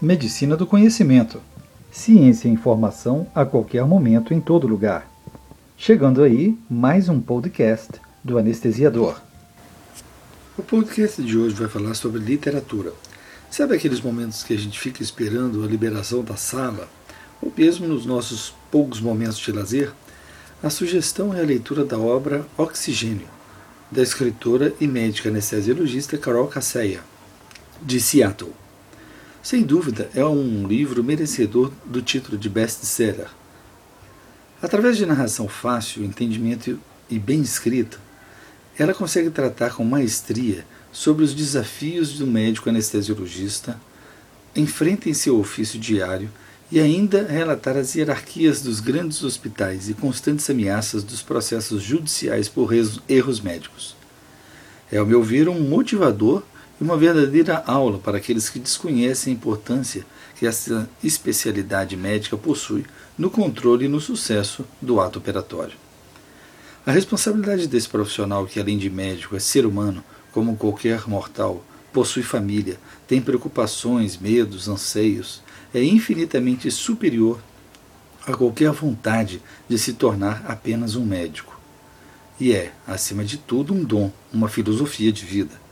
Medicina do Conhecimento. Ciência e informação a qualquer momento, em todo lugar. Chegando aí, mais um podcast do Anestesiador. O podcast de hoje vai falar sobre literatura. Sabe aqueles momentos que a gente fica esperando a liberação da sala? Ou mesmo nos nossos poucos momentos de lazer? A sugestão é a leitura da obra Oxigênio, da escritora e médica anestesiologista Carol Casseia, de Seattle. Sem dúvida, é um livro merecedor do título de best-seller. Através de narração fácil, entendimento e bem escrita, ela consegue tratar com maestria sobre os desafios do médico anestesiologista, enfrenta em seu ofício diário e ainda relatar as hierarquias dos grandes hospitais e constantes ameaças dos processos judiciais por erros médicos. É, ao meu ver, um motivador e uma verdadeira aula para aqueles que desconhecem a importância que essa especialidade médica possui no controle e no sucesso do ato operatório. A responsabilidade desse profissional, que além de médico é ser humano, como qualquer mortal, possui família, tem preocupações, medos, anseios, é infinitamente superior a qualquer vontade de se tornar apenas um médico. E é, acima de tudo, um dom, uma filosofia de vida.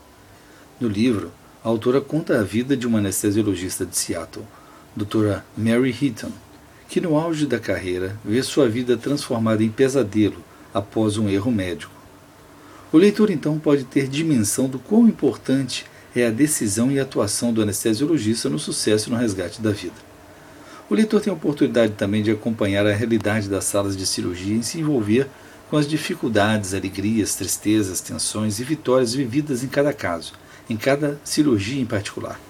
No livro, a autora conta a vida de uma anestesiologista de Seattle, doutora Mary Heaton, que no auge da carreira vê sua vida transformada em pesadelo após um erro médico. O leitor então pode ter dimensão do quão importante é a decisão e atuação do anestesiologista no sucesso e no resgate da vida. O leitor tem a oportunidade também de acompanhar a realidade das salas de cirurgia e se envolver com as dificuldades, alegrias, tristezas, tensões e vitórias vividas em cada caso em cada cirurgia em particular.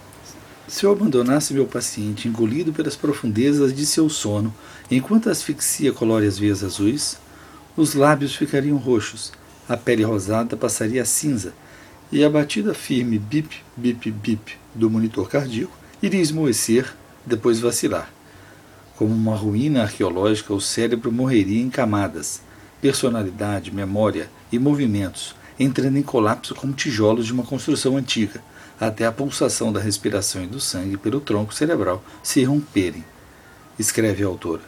Se eu abandonasse meu paciente engolido pelas profundezas de seu sono, enquanto a asfixia colore as veias azuis, os lábios ficariam roxos, a pele rosada passaria a cinza, e a batida firme bip, bip, bip do monitor cardíaco iria esmoecer, depois vacilar. Como uma ruína arqueológica, o cérebro morreria em camadas, personalidade, memória e movimentos, entrando em colapso como tijolos de uma construção antiga, até a pulsação da respiração e do sangue pelo tronco cerebral se romperem, escreve a autora.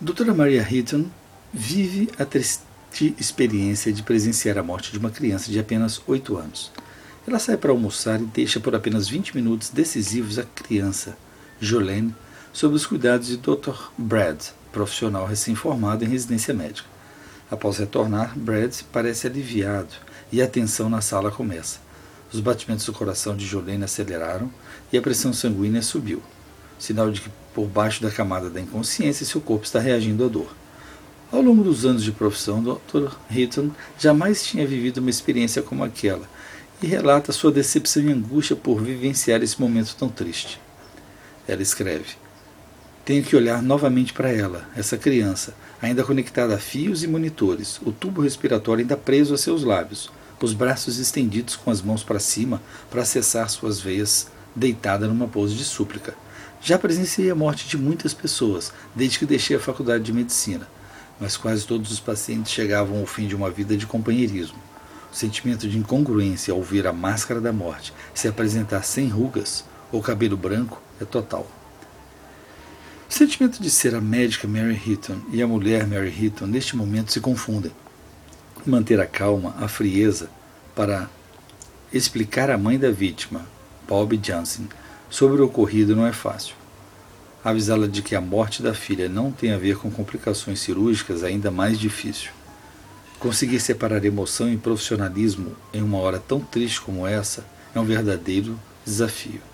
Doutora Maria Hitton vive a triste experiência de presenciar a morte de uma criança de apenas 8 anos. Ela sai para almoçar e deixa por apenas 20 minutos decisivos a criança, Jolene, sob os cuidados de Dr. Brad, profissional recém-formado em residência médica. Após retornar, Brad parece aliviado e a tensão na sala começa. Os batimentos do coração de Jolene aceleraram e a pressão sanguínea subiu, sinal de que por baixo da camada da inconsciência seu corpo está reagindo à dor. Ao longo dos anos de profissão, Dr. Hitton jamais tinha vivido uma experiência como aquela e relata sua decepção e angústia por vivenciar esse momento tão triste. Ela escreve: tenho que olhar novamente para ela, essa criança, ainda conectada a fios e monitores, o tubo respiratório ainda preso a seus lábios, os braços estendidos com as mãos para cima para acessar suas veias, deitada numa pose de súplica. Já presenciei a morte de muitas pessoas desde que deixei a faculdade de medicina, mas quase todos os pacientes chegavam ao fim de uma vida de companheirismo. O sentimento de incongruência ao ver a máscara da morte se apresentar sem rugas ou cabelo branco é total. O sentimento de ser a médica Mary Hitton e a mulher Mary Hitton neste momento se confundem. Manter a calma, a frieza, para explicar à mãe da vítima, Bob Johnson, sobre o ocorrido não é fácil. Avisá-la de que a morte da filha não tem a ver com complicações cirúrgicas ainda mais difícil. Conseguir separar emoção e profissionalismo em uma hora tão triste como essa é um verdadeiro desafio.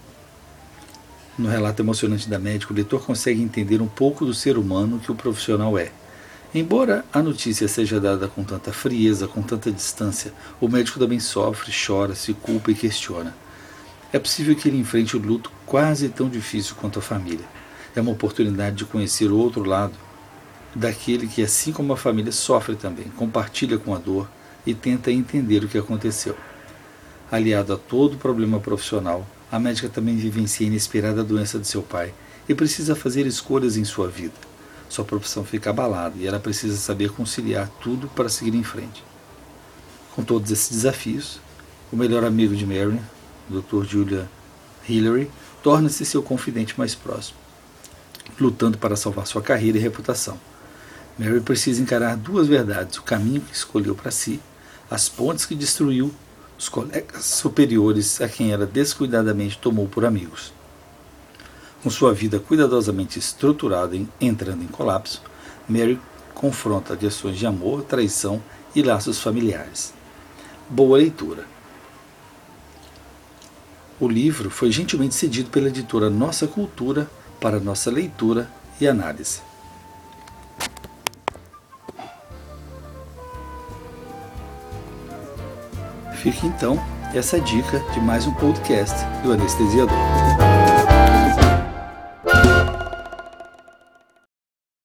No relato emocionante da médica, o leitor consegue entender um pouco do ser humano que o profissional é. Embora a notícia seja dada com tanta frieza, com tanta distância, o médico também sofre, chora, se culpa e questiona. É possível que ele enfrente o luto quase tão difícil quanto a família. É uma oportunidade de conhecer o outro lado daquele que, assim como a família, sofre também, compartilha com a dor e tenta entender o que aconteceu. Aliado a todo problema profissional, a médica também vivencia a inesperada doença de seu pai e precisa fazer escolhas em sua vida. Sua profissão fica abalada e ela precisa saber conciliar tudo para seguir em frente. Com todos esses desafios, o melhor amigo de Mary, o Dr. Julia Hillary torna-se seu confidente mais próximo, lutando para salvar sua carreira e reputação. Mary precisa encarar duas verdades: o caminho que escolheu para si, as pontes que destruiu, os colegas superiores a quem ela descuidadamente tomou por amigos. Com sua vida cuidadosamente estruturada em, entrando em colapso, Mary confronta questões de amor, traição e laços familiares. Boa leitura. O livro foi gentilmente cedido pela editora Nossa Cultura para nossa leitura e análise. Fique então essa dica de mais um podcast do Anestesiador.